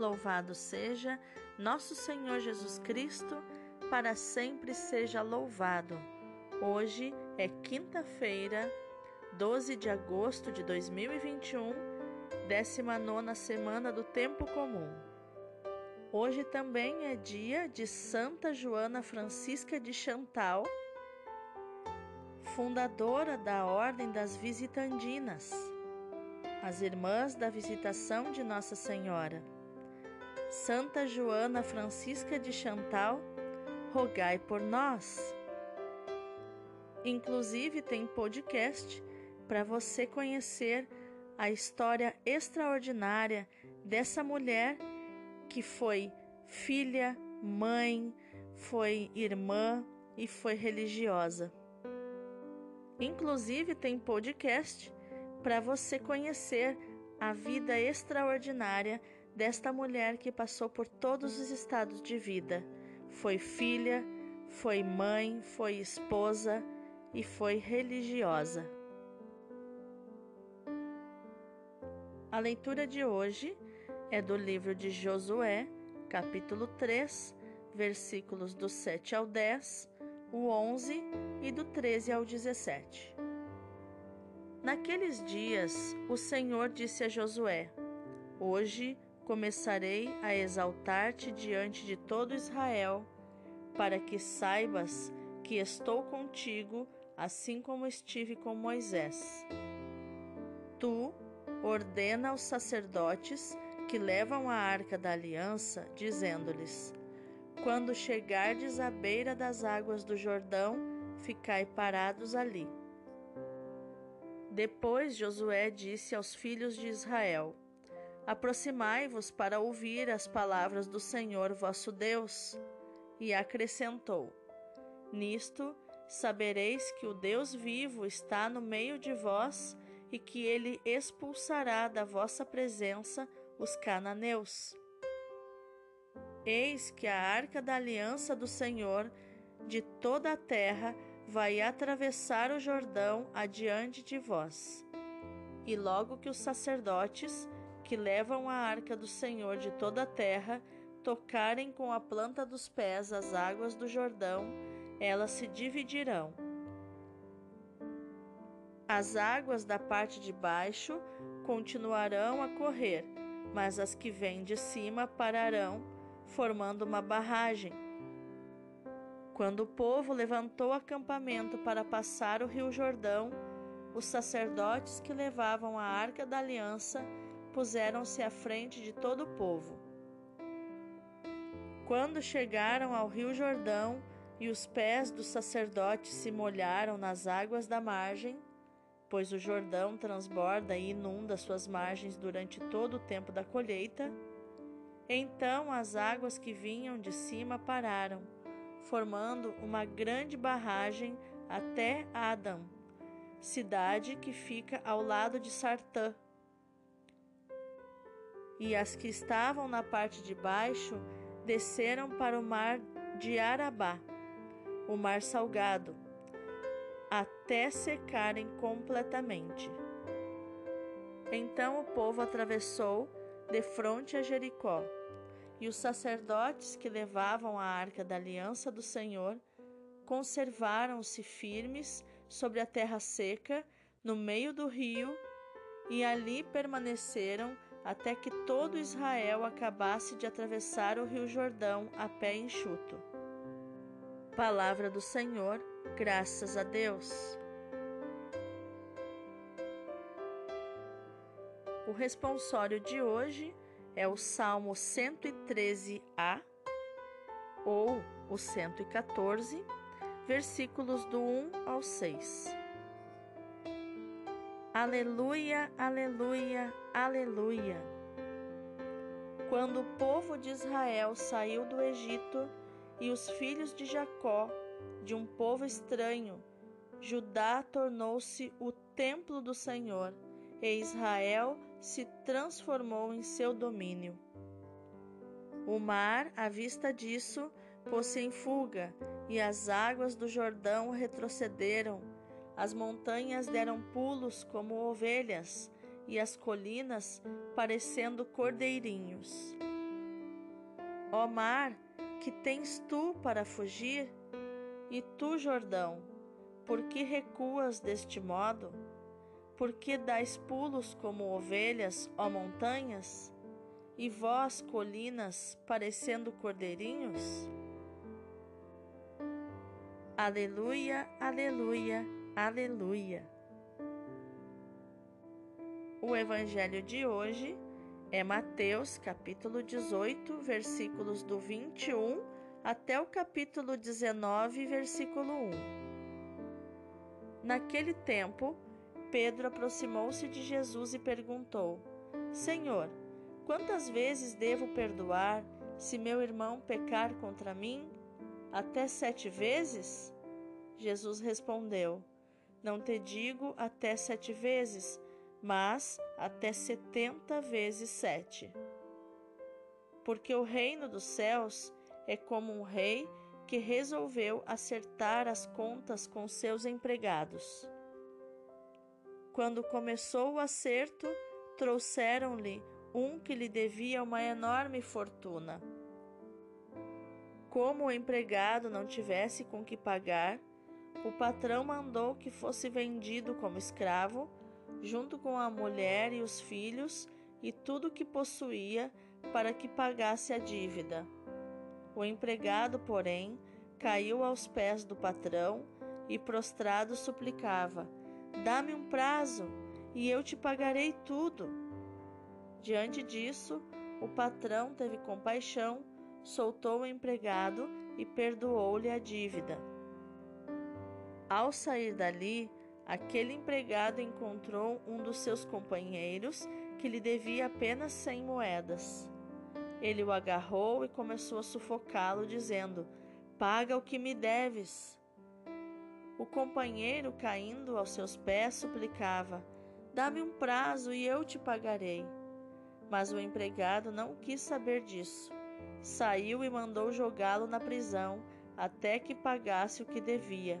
Louvado seja nosso Senhor Jesus Cristo, para sempre seja louvado. Hoje é quinta-feira, 12 de agosto de 2021, 19 semana do Tempo Comum. Hoje também é dia de Santa Joana Francisca de Chantal, fundadora da Ordem das Visitandinas, as Irmãs da Visitação de Nossa Senhora. Santa Joana Francisca de Chantal, rogai por nós. Inclusive tem podcast para você conhecer a história extraordinária dessa mulher que foi filha, mãe, foi irmã e foi religiosa. Inclusive tem podcast para você conhecer a vida extraordinária desta mulher que passou por todos os estados de vida. Foi filha, foi mãe, foi esposa e foi religiosa. A leitura de hoje é do livro de Josué, capítulo 3, versículos do 7 ao 10, o 11 e do 13 ao 17. Naqueles dias, o Senhor disse a Josué: Hoje começarei a exaltar-te diante de todo Israel, para que saibas que estou contigo, assim como estive com Moisés. Tu ordena aos sacerdotes que levam a arca da aliança, dizendo-lhes: Quando chegardes à beira das águas do Jordão, ficai parados ali. Depois Josué disse aos filhos de Israel: Aproximai-vos para ouvir as palavras do Senhor vosso Deus. E acrescentou: Nisto sabereis que o Deus vivo está no meio de vós e que ele expulsará da vossa presença os cananeus. Eis que a arca da aliança do Senhor de toda a terra vai atravessar o Jordão adiante de vós. E logo que os sacerdotes que levam a arca do Senhor de toda a terra tocarem com a planta dos pés as águas do Jordão, elas se dividirão. As águas da parte de baixo continuarão a correr, mas as que vêm de cima pararão, formando uma barragem. Quando o povo levantou acampamento para passar o rio Jordão, os sacerdotes que levavam a arca da aliança puseram-se à frente de todo o povo. Quando chegaram ao rio Jordão e os pés dos sacerdotes se molharam nas águas da margem, pois o Jordão transborda e inunda suas margens durante todo o tempo da colheita, então as águas que vinham de cima pararam, formando uma grande barragem até Adam, cidade que fica ao lado de Sartã, e as que estavam na parte de baixo desceram para o mar de Arabá, o mar salgado, até secarem completamente. Então o povo atravessou de frente a Jericó, e os sacerdotes que levavam a arca da aliança do Senhor conservaram-se firmes sobre a terra seca, no meio do rio, e ali permaneceram até que todo Israel acabasse de atravessar o rio Jordão a pé enxuto. Palavra do Senhor, graças a Deus. O responsório de hoje é o Salmo 113a ou o 114, versículos do 1 ao 6. Aleluia, aleluia, aleluia. Quando o povo de Israel saiu do Egito e os filhos de Jacó, de um povo estranho, Judá tornou-se o templo do Senhor e Israel se transformou em seu domínio. O mar, à vista disso, pôs-se em fuga e as águas do Jordão retrocederam as montanhas deram pulos como ovelhas, e as colinas parecendo cordeirinhos. Ó mar, que tens tu para fugir? E tu, Jordão, por que recuas deste modo? Por que dais pulos como ovelhas, ó montanhas? E vós, colinas, parecendo cordeirinhos? Aleluia, aleluia, aleluia. O evangelho de hoje é Mateus, capítulo 18, versículos do 21 até o capítulo 19, versículo 1. Naquele tempo, Pedro aproximou-se de Jesus e perguntou: Senhor, quantas vezes devo perdoar se meu irmão pecar contra mim? Até sete vezes? Jesus respondeu: Não te digo até sete vezes mas até setenta vezes sete. Porque o reino dos céus é como um rei que resolveu acertar as contas com seus empregados. Quando começou o acerto, trouxeram-lhe um que lhe devia uma enorme fortuna. Como o empregado não tivesse com que pagar, o patrão mandou que fosse vendido como escravo junto com a mulher e os filhos e tudo que possuía, para que pagasse a dívida. O empregado, porém, caiu aos pés do patrão e, prostrado, suplicava: Dá-me um prazo e eu te pagarei tudo. Diante disso, o patrão teve compaixão, soltou o empregado e perdoou-lhe a dívida. Ao sair dali, aquele empregado encontrou um dos seus companheiros que lhe devia apenas cem moedas. Ele o agarrou e começou a sufocá-lo, dizendo: Paga o que me deves. O companheiro, caindo aos seus pés, suplicava: Dá-me um prazo e eu te pagarei. Mas o empregado não quis saber disso. Saiu e mandou jogá-lo na prisão até que pagasse o que devia.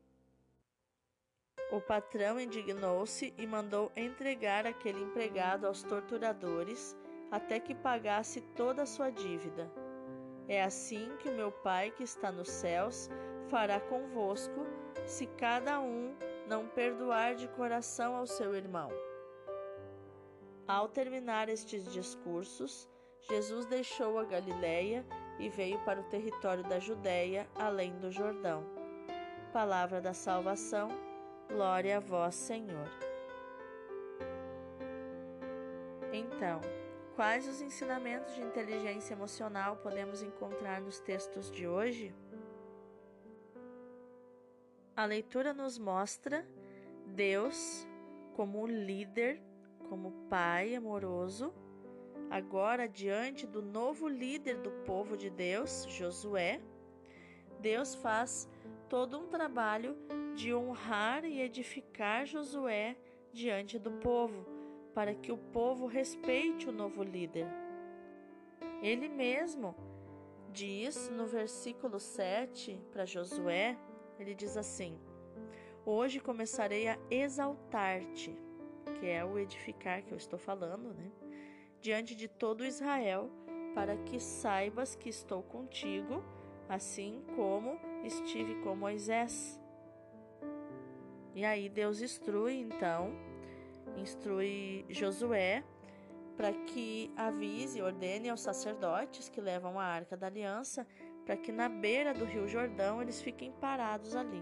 O patrão indignou-se e mandou entregar aquele empregado aos torturadores até que pagasse toda a sua dívida. É assim que o meu Pai que está nos céus fará convosco, se cada um não perdoar de coração ao seu irmão. Ao terminar estes discursos, Jesus deixou a Galiléia e veio para o território da Judéia, além do Jordão. Palavra da salvação Glória a vós, Senhor. Então, quais os ensinamentos de inteligência emocional podemos encontrar nos textos de hoje? A leitura nos mostra Deus como líder, como Pai amoroso, agora diante do novo líder do povo de Deus, Josué. Deus faz todo um trabalho de honrar e edificar Josué diante do povo, para que o povo respeite o novo líder. Ele mesmo diz no versículo 7 para Josué, ele diz assim: Hoje começarei a exaltar-te, que é o edificar que eu estou falando, né? Diante de todo Israel, para que saibas que estou contigo, assim como estive com Moisés. E aí Deus instrui então, instrui Josué para que avise ordene aos sacerdotes que levam a arca da aliança para que na beira do rio Jordão eles fiquem parados ali.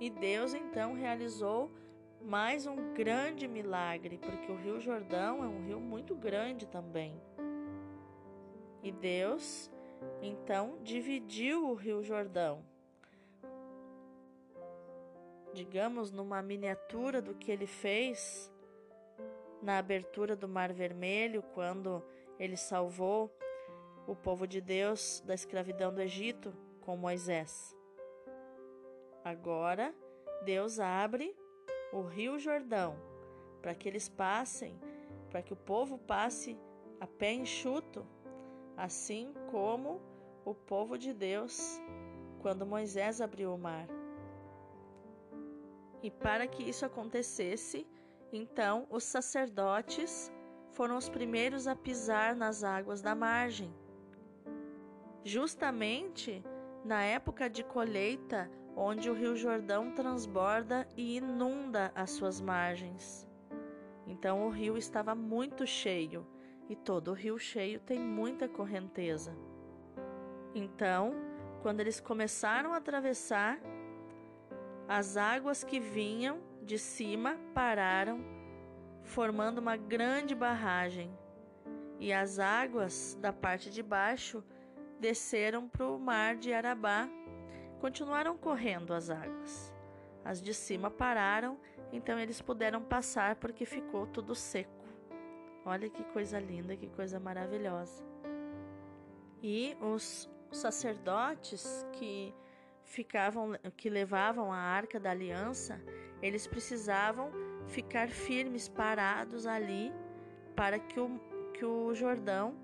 E Deus então realizou mais um grande milagre, porque o rio Jordão é um rio muito grande também. E Deus então dividiu o rio Jordão digamos, numa miniatura do que ele fez na abertura do Mar Vermelho, quando ele salvou o povo de Deus da escravidão do Egito com Moisés. Agora, Deus abre o rio Jordão para que eles passem, para que o povo passe a pé enxuto, assim como o povo de Deus quando Moisés abriu o mar. E para que isso acontecesse, então os sacerdotes foram os primeiros a pisar nas águas da margem. Justamente na época de colheita, onde o Rio Jordão transborda e inunda as suas margens. Então o rio estava muito cheio, e todo rio cheio tem muita correnteza. Então, quando eles começaram a atravessar, as águas que vinham de cima pararam, formando uma grande barragem, e as águas da parte de baixo desceram para o mar de Arabá. Continuaram correndo as águas. As de cima pararam, então eles puderam passar porque ficou tudo seco. Olha que coisa linda, que coisa maravilhosa. E os sacerdotes que ficavam, que levavam a arca da aliança, eles precisavam ficar firmes, parados ali, para que o, que o Jordão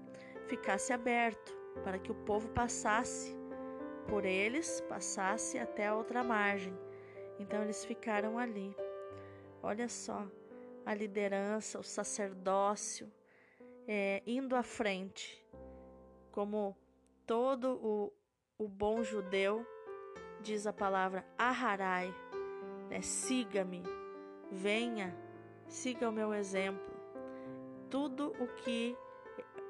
ficasse aberto, para que o povo passasse por eles, passasse até a outra margem. Então eles ficaram ali. Olha só a liderança, o sacerdócio, é, indo à frente, como todo o, o bom judeu diz a palavra Aharai, né? siga-me, venha, siga o meu exemplo. Tudo o que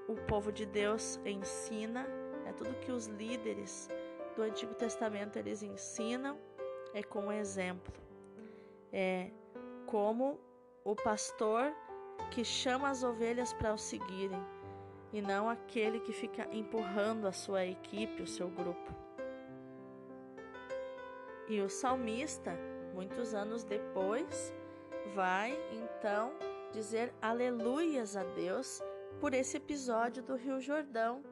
o povo de Deus ensina, é tudo que os líderes do Antigo Testamento eles ensinam é com exemplo. É como o pastor que chama as ovelhas para o seguirem e não aquele que fica empurrando a sua equipe, o seu grupo. E o salmista, muitos anos depois, vai então dizer aleluias a Deus por esse episódio do Rio Jordão,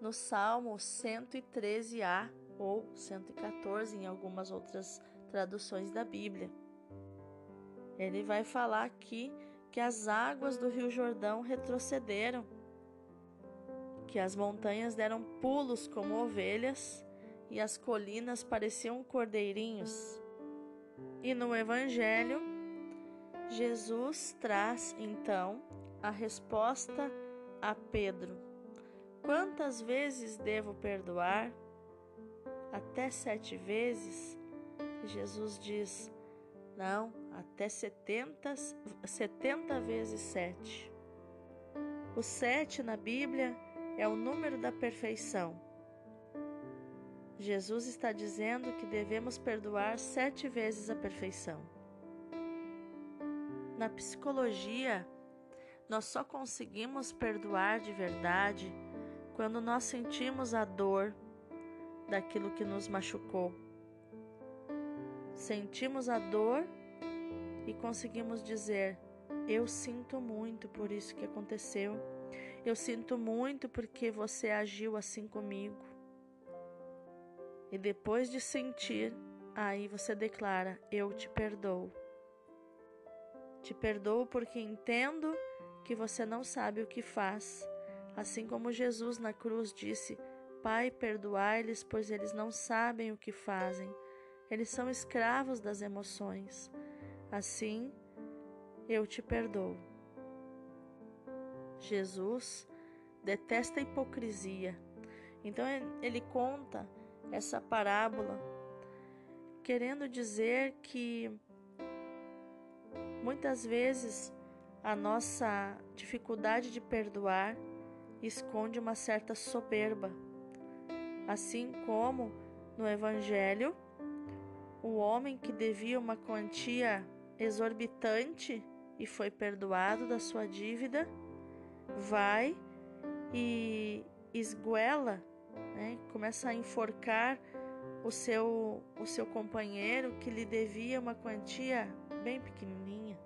no Salmo 113a ou 114 em algumas outras traduções da Bíblia. Ele vai falar aqui que as águas do Rio Jordão retrocederam, que as montanhas deram pulos como ovelhas e as colinas pareciam cordeirinhos. E no Evangelho, Jesus traz então a resposta a Pedro: Quantas vezes devo perdoar? Até sete vezes? Jesus diz: Não, até setenta, setenta vezes sete. O sete na Bíblia é o número da perfeição. Jesus está dizendo que devemos perdoar sete vezes a perfeição. Na psicologia, nós só conseguimos perdoar de verdade quando nós sentimos a dor daquilo que nos machucou. Sentimos a dor e conseguimos dizer: Eu sinto muito por isso que aconteceu. Eu sinto muito porque você agiu assim comigo. E depois de sentir, aí você declara: Eu te perdoo. Te perdoo porque entendo que você não sabe o que faz. Assim como Jesus na cruz disse: Pai, perdoai-lhes, pois eles não sabem o que fazem. Eles são escravos das emoções. Assim, eu te perdoo. Jesus detesta a hipocrisia. Então ele conta essa parábola, querendo dizer que muitas vezes a nossa dificuldade de perdoar esconde uma certa soberba. Assim como no Evangelho, o homem que devia uma quantia exorbitante e foi perdoado da sua dívida, vai e esguela né? começa a enforcar o seu, o seu companheiro que lhe devia uma quantia bem pequenininha.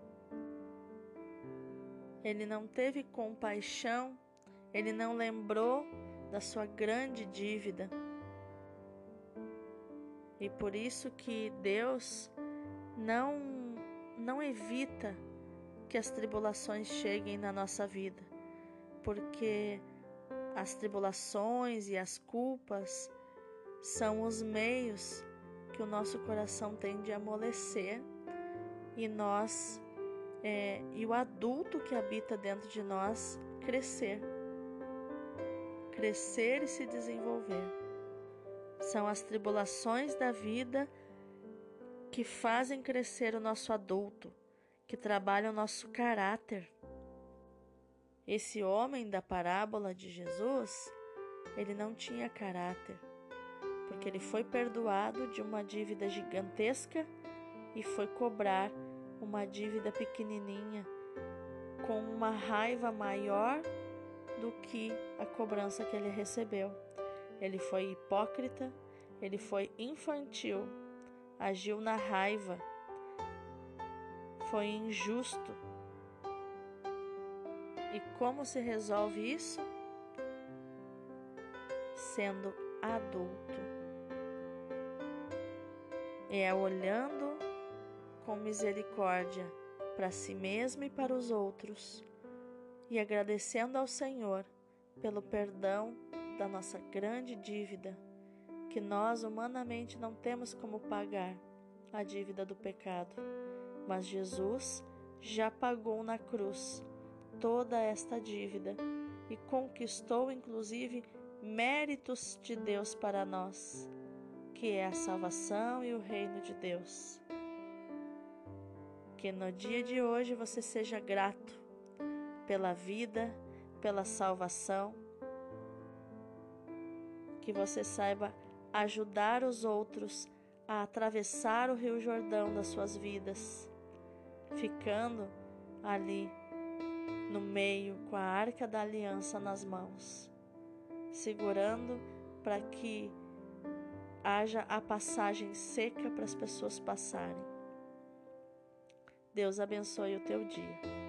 Ele não teve compaixão, ele não lembrou da sua grande dívida. E por isso que Deus não não evita que as tribulações cheguem na nossa vida, porque as tribulações e as culpas são os meios que o nosso coração tem de amolecer e nós é, e o adulto que habita dentro de nós crescer, crescer e se desenvolver. São as tribulações da vida que fazem crescer o nosso adulto, que trabalham o nosso caráter. Esse homem da parábola de Jesus, ele não tinha caráter, porque ele foi perdoado de uma dívida gigantesca e foi cobrar uma dívida pequenininha com uma raiva maior do que a cobrança que ele recebeu. Ele foi hipócrita, ele foi infantil, agiu na raiva, foi injusto. E como se resolve isso? Sendo adulto. É olhando com misericórdia para si mesmo e para os outros, e agradecendo ao Senhor pelo perdão da nossa grande dívida, que nós humanamente não temos como pagar a dívida do pecado, mas Jesus já pagou na cruz toda esta dívida e conquistou inclusive méritos de Deus para nós, que é a salvação e o reino de Deus. Que no dia de hoje você seja grato pela vida, pela salvação, que você saiba ajudar os outros a atravessar o Rio Jordão das suas vidas, ficando ali no meio com a arca da aliança nas mãos, segurando para que haja a passagem seca para as pessoas passarem. Deus abençoe o teu dia.